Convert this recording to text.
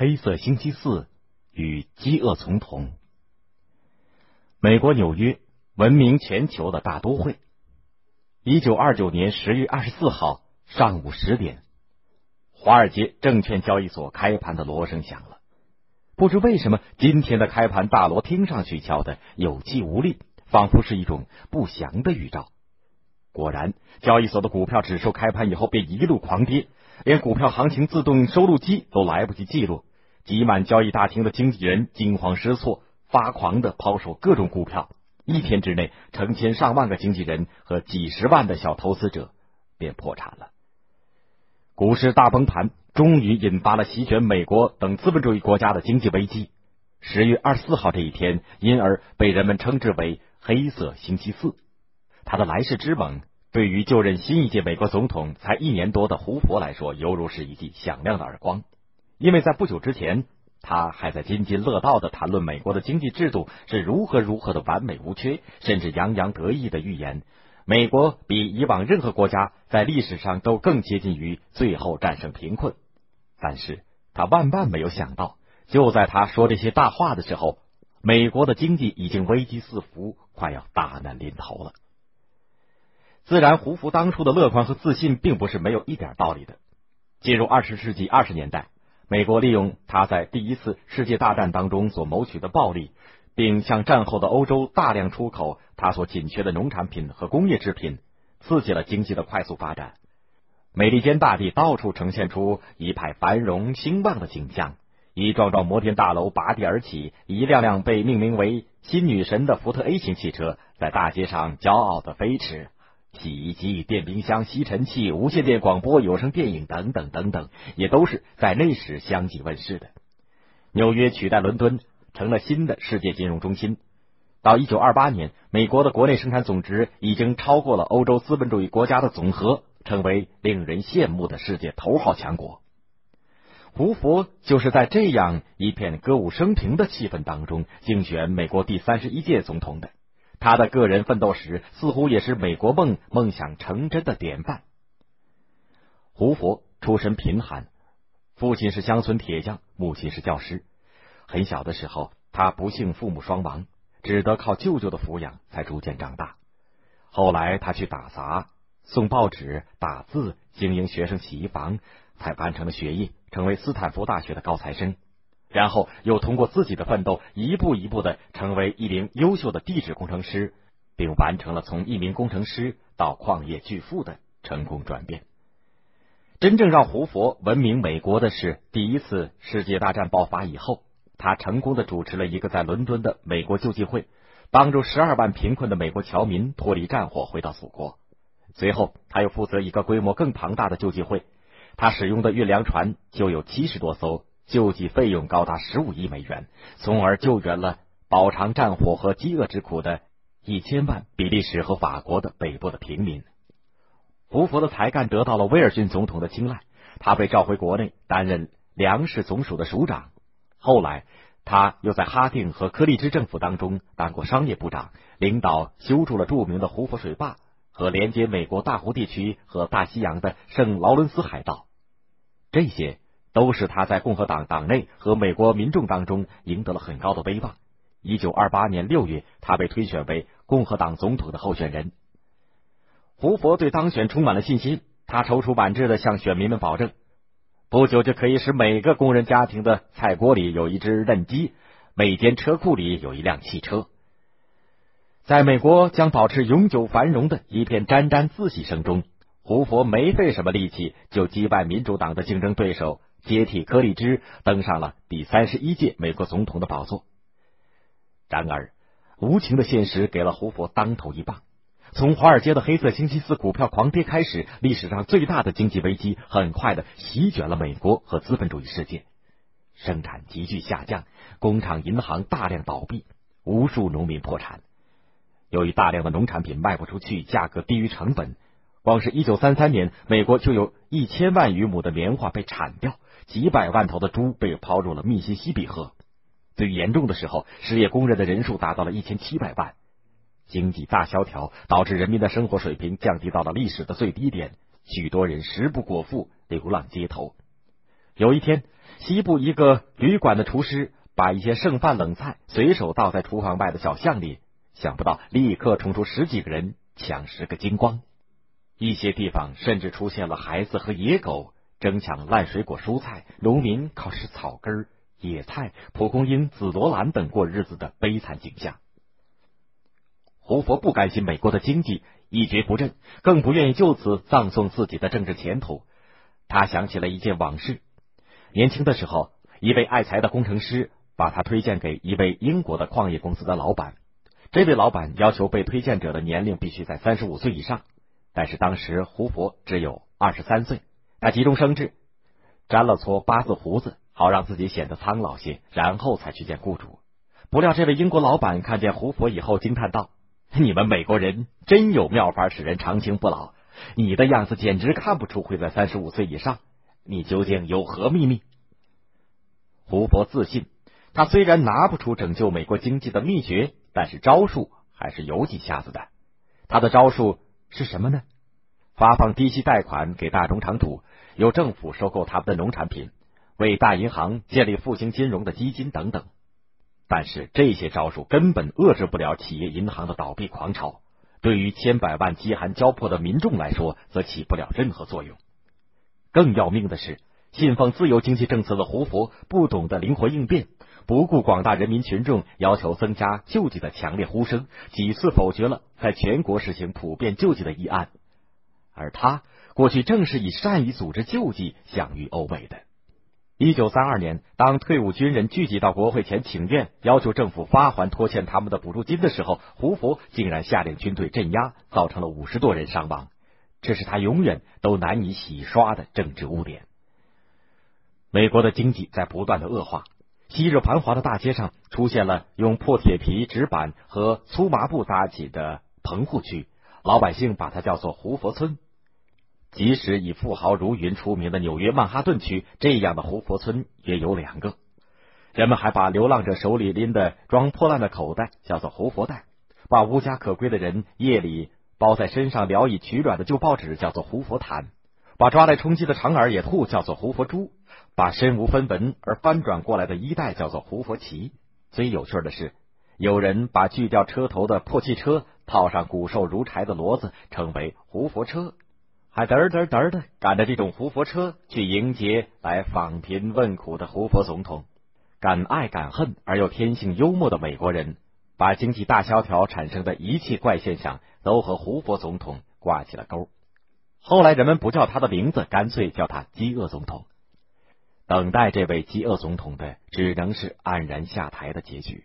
黑色星期四与饥饿总统。美国纽约，闻名全球的大都会。一九二九年十月二十四号上午十点，华尔街证券交易所开盘的锣声响了。不知为什么，今天的开盘大锣听上去敲的有气无力，仿佛是一种不祥的预兆。果然，交易所的股票指数开盘以后便一路狂跌。连股票行情自动收录机都来不及记录，挤满交易大厅的经纪人惊慌失措，发狂的抛售各种股票。一天之内，成千上万个经纪人和几十万的小投资者便破产了。股市大崩盘，终于引发了席卷美国等资本主义国家的经济危机。十月二十四号这一天，因而被人们称之为“黑色星期四”。它的来势之猛。对于就任新一届美国总统才一年多的胡佛来说，犹如是一记响亮的耳光。因为在不久之前，他还在津津乐道的谈论美国的经济制度是如何如何的完美无缺，甚至洋洋得意的预言美国比以往任何国家在历史上都更接近于最后战胜贫困。但是他万万没有想到，就在他说这些大话的时候，美国的经济已经危机四伏，快要大难临头了。自然，胡佛当初的乐观和自信并不是没有一点道理的。进入二十世纪二十年代，美国利用他在第一次世界大战当中所谋取的暴利，并向战后的欧洲大量出口他所紧缺的农产品和工业制品，刺激了经济的快速发展。美利坚大地到处呈现出一派繁荣兴旺的景象，一幢幢摩天大楼拔地而起，一辆辆被命名为“新女神”的福特 A 型汽车在大街上骄傲的飞驰。洗衣机、电冰箱、吸尘器、无线电广播、有声电影等等等等，也都是在那时相继问世的。纽约取代伦敦，成了新的世界金融中心。到一九二八年，美国的国内生产总值已经超过了欧洲资本主义国家的总和，成为令人羡慕的世界头号强国。胡佛就是在这样一片歌舞升平的气氛当中竞选美国第三十一届总统的。他的个人奋斗史似乎也是美国梦梦想成真的典范。胡佛出身贫寒，父亲是乡村铁匠，母亲是教师。很小的时候，他不幸父母双亡，只得靠舅舅的抚养，才逐渐长大。后来，他去打杂、送报纸、打字、经营学生洗衣房，才完成了学业，成为斯坦福大学的高材生。然后又通过自己的奋斗，一步一步的成为一名优秀的地质工程师，并完成了从一名工程师到矿业巨富的成功转变。真正让胡佛闻名美国的是，第一次世界大战爆发以后，他成功的主持了一个在伦敦的美国救济会，帮助十二万贫困的美国侨民脱离战火，回到祖国。随后，他又负责一个规模更庞大的救济会，他使用的运粮船就有七十多艘。救济费用高达十五亿美元，从而救援了饱尝战火和饥饿之苦的一千万比利时和法国的北部的平民。胡佛的才干得到了威尔逊总统的青睐，他被召回国内担任粮食总署的署长。后来，他又在哈定和柯立芝政府当中当过商业部长，领导修筑了著名的胡佛水坝和连接美国大湖地区和大西洋的圣劳伦斯海盗。这些。都是他在共和党党内和美国民众当中赢得了很高的威望。一九二八年六月，他被推选为共和党总统的候选人。胡佛对当选充满了信心，他踌躇满志的向选民们保证，不久就可以使每个工人家庭的菜锅里有一只嫩鸡，每间车库里有一辆汽车。在美国将保持永久繁荣的一片沾沾自喜声中，胡佛没费什么力气就击败民主党的竞争对手。接替柯立芝登上了第三十一届美国总统的宝座。然而，无情的现实给了胡佛当头一棒。从华尔街的黑色星期四股票狂跌开始，历史上最大的经济危机很快的席卷了美国和资本主义世界。生产急剧下降，工厂、银行大量倒闭，无数农民破产。由于大量的农产品卖不出去，价格低于成本，光是一九三三年，美国就有一千万余亩的棉花被铲掉。几百万头的猪被抛入了密西西比河，最严重的时候，失业工人的人数达到了一千七百万。经济大萧条导致人民的生活水平降低到了历史的最低点，许多人食不果腹，流浪街头。有一天，西部一个旅馆的厨师把一些剩饭冷菜随手倒在厨房外的小巷里，想不到立刻冲出十几个人抢食个精光。一些地方甚至出现了孩子和野狗争抢烂水果、蔬菜，农民靠吃草根、野菜、蒲公英、紫罗兰等过日子的悲惨景象。胡佛不甘心美国的经济一蹶不振，更不愿意就此葬送自己的政治前途。他想起了一件往事：年轻的时候，一位爱财的工程师把他推荐给一位英国的矿业公司的老板。这位老板要求被推荐者的年龄必须在三十五岁以上，但是当时胡佛只有二十三岁。他急中生智，粘了撮八字胡子，好让自己显得苍老些，然后才去见雇主。不料这位英国老板看见胡佛以后，惊叹道。你们美国人真有妙法使人长青不老，你的样子简直看不出会在三十五岁以上。你究竟有何秘密？胡佛自信，他虽然拿不出拯救美国经济的秘诀，但是招数还是有几下子的。他的招数是什么呢？发放低息贷款给大中长土，由政府收购他们的农产品，为大银行建立复兴金融的基金等等。但是这些招数根本遏制不了企业银行的倒闭狂潮，对于千百万饥寒交迫的民众来说，则起不了任何作用。更要命的是，信奉自由经济政策的胡佛不懂得灵活应变，不顾广大人民群众要求增加救济的强烈呼声，几次否决了在全国实行普遍救济的议案。而他过去正是以善于组织救济享誉欧美的。一九三二年，当退伍军人聚集到国会前请愿，要求政府发还拖欠他们的补助金的时候，胡佛竟然下令军队镇压，造成了五十多人伤亡。这是他永远都难以洗刷的政治污点。美国的经济在不断的恶化，昔日繁华的大街上出现了用破铁皮、纸板和粗麻布搭起的棚户区，老百姓把它叫做“胡佛村”。即使以富豪如云出名的纽约曼哈顿区，这样的胡佛村也有两个。人们还把流浪者手里拎的装破烂的口袋叫做胡佛袋，把无家可归的人夜里包在身上聊以取暖的旧报纸叫做胡佛毯，把抓来充饥的长耳野兔叫做胡佛猪，把身无分文而翻转过来的衣袋叫做胡佛旗。最有趣的是，有人把锯掉车头的破汽车套上骨瘦如柴的骡子，称为胡佛车。还嘚嘚嘚的赶着这种胡佛车去迎接来访贫问苦的胡佛总统，敢爱敢恨而又天性幽默的美国人，把经济大萧条产生的一切怪现象都和胡佛总统挂起了钩。后来人们不叫他的名字，干脆叫他饥饿总统。等待这位饥饿总统的，只能是黯然下台的结局。